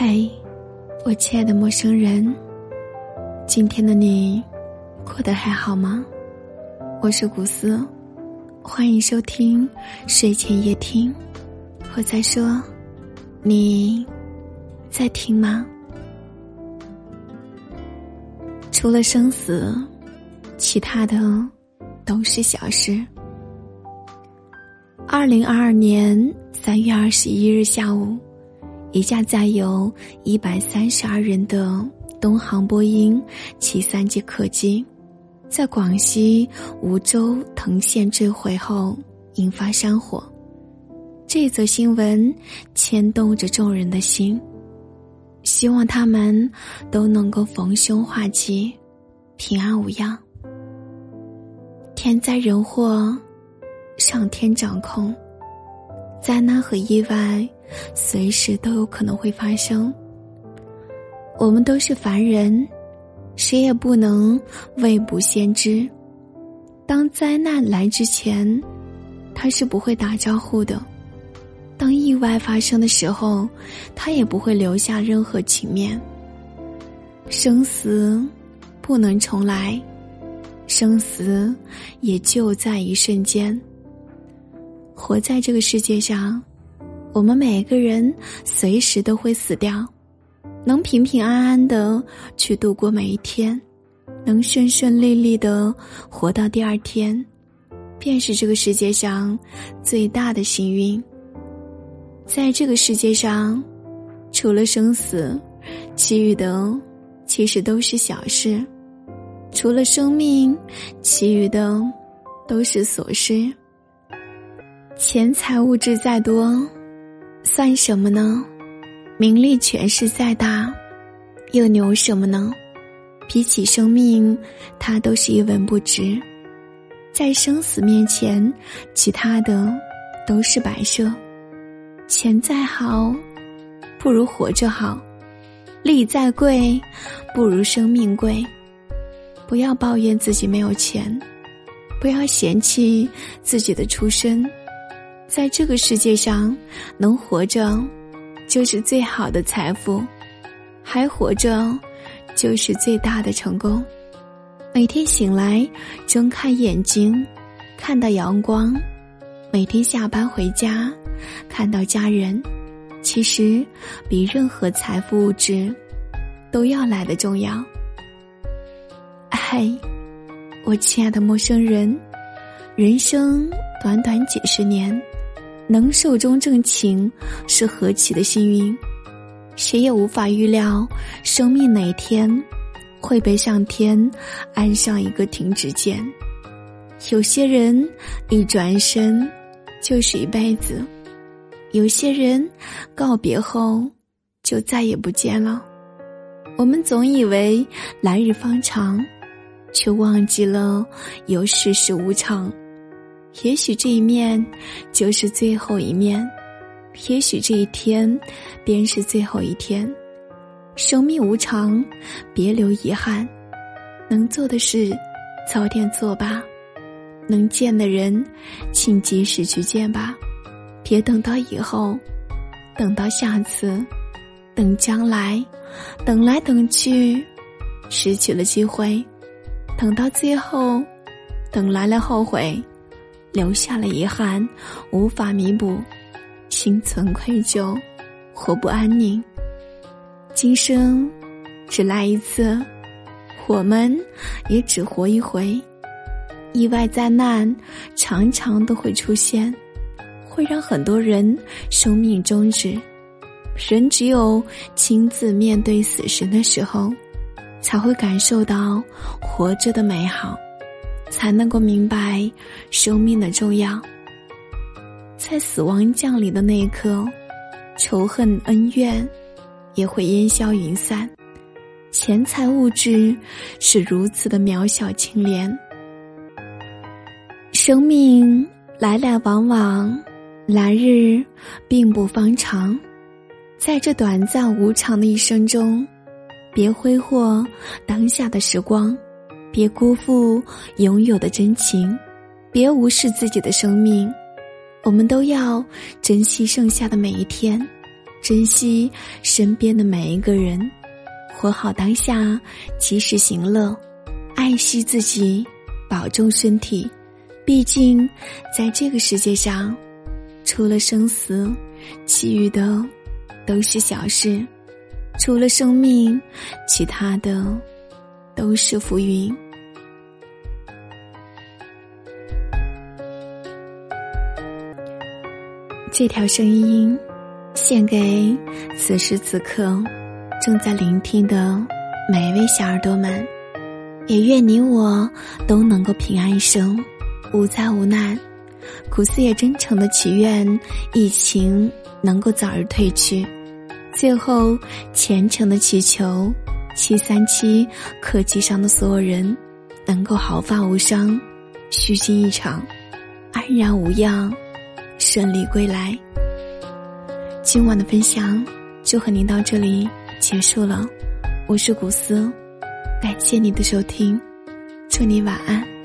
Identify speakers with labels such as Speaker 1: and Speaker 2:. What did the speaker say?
Speaker 1: 嘿，我亲爱的陌生人，今天的你过得还好吗？我是古斯，欢迎收听睡前夜听。我在说，你在听吗？除了生死，其他的都是小事。二零二二年三月二十一日下午。一架载有一百三十二人的东航波音七三七客机，在广西梧州藤县坠毁后引发山火。这则新闻牵动着众人的心，希望他们都能够逢凶化吉，平安无恙。天灾人祸，上天掌控，灾难和意外。随时都有可能会发生。我们都是凡人，谁也不能未卜先知。当灾难来之前，他是不会打招呼的；当意外发生的时候，他也不会留下任何情面。生死不能重来，生死也就在一瞬间。活在这个世界上。我们每个人随时都会死掉，能平平安安的去度过每一天，能顺顺利利的活到第二天，便是这个世界上最大的幸运。在这个世界上，除了生死，其余的其实都是小事；除了生命，其余的都是琐事。钱财物质再多。算什么呢？名利权势再大，又牛什么呢？比起生命，它都是一文不值。在生死面前，其他的都是摆设。钱再好，不如活着好；利再贵，不如生命贵。不要抱怨自己没有钱，不要嫌弃自己的出身。在这个世界上，能活着，就是最好的财富；还活着，就是最大的成功。每天醒来，睁开眼睛，看到阳光；每天下班回家，看到家人，其实比任何财富物质都要来的重要。嗨，我亲爱的陌生人，人生短短几十年。能寿终正寝，是何其的幸运！谁也无法预料生命哪天会被上天安上一个停止键。有些人一转身就是一辈子，有些人告别后就再也不见了。我们总以为来日方长，却忘记了有世事无常。也许这一面就是最后一面，也许这一天便是最后一天。生命无常，别留遗憾。能做的事，早点做吧；能见的人，请及时去见吧。别等到以后，等到下次，等将来，等来等去，失去了机会。等到最后，等来了后悔。留下了遗憾，无法弥补，心存愧疚，活不安宁。今生只来一次，我们也只活一回。意外灾难常常都会出现，会让很多人生命终止。人只有亲自面对死神的时候，才会感受到活着的美好。才能够明白生命的重要。在死亡降临的那一刻，仇恨恩怨也会烟消云散。钱财物质是如此的渺小清廉。生命来来往往，来日并不方长。在这短暂无常的一生中，别挥霍当下的时光。别辜负拥有的真情，别无视自己的生命。我们都要珍惜剩下的每一天，珍惜身边的每一个人，活好当下，及时行乐，爱惜自己，保重身体。毕竟，在这个世界上，除了生死，其余的都是小事；除了生命，其他的都是浮云。这条声音，献给此时此刻正在聆听的每一位小耳朵们，也愿你我都能够平安一生，无灾无难。苦思也真诚的祈愿疫情能够早日退去，最后虔诚的祈求七三七客机上的所有人能够毫发无伤，虚惊一场，安然无恙。顺利归来。今晚的分享就和您到这里结束了，我是古斯，感谢你的收听，祝你晚安。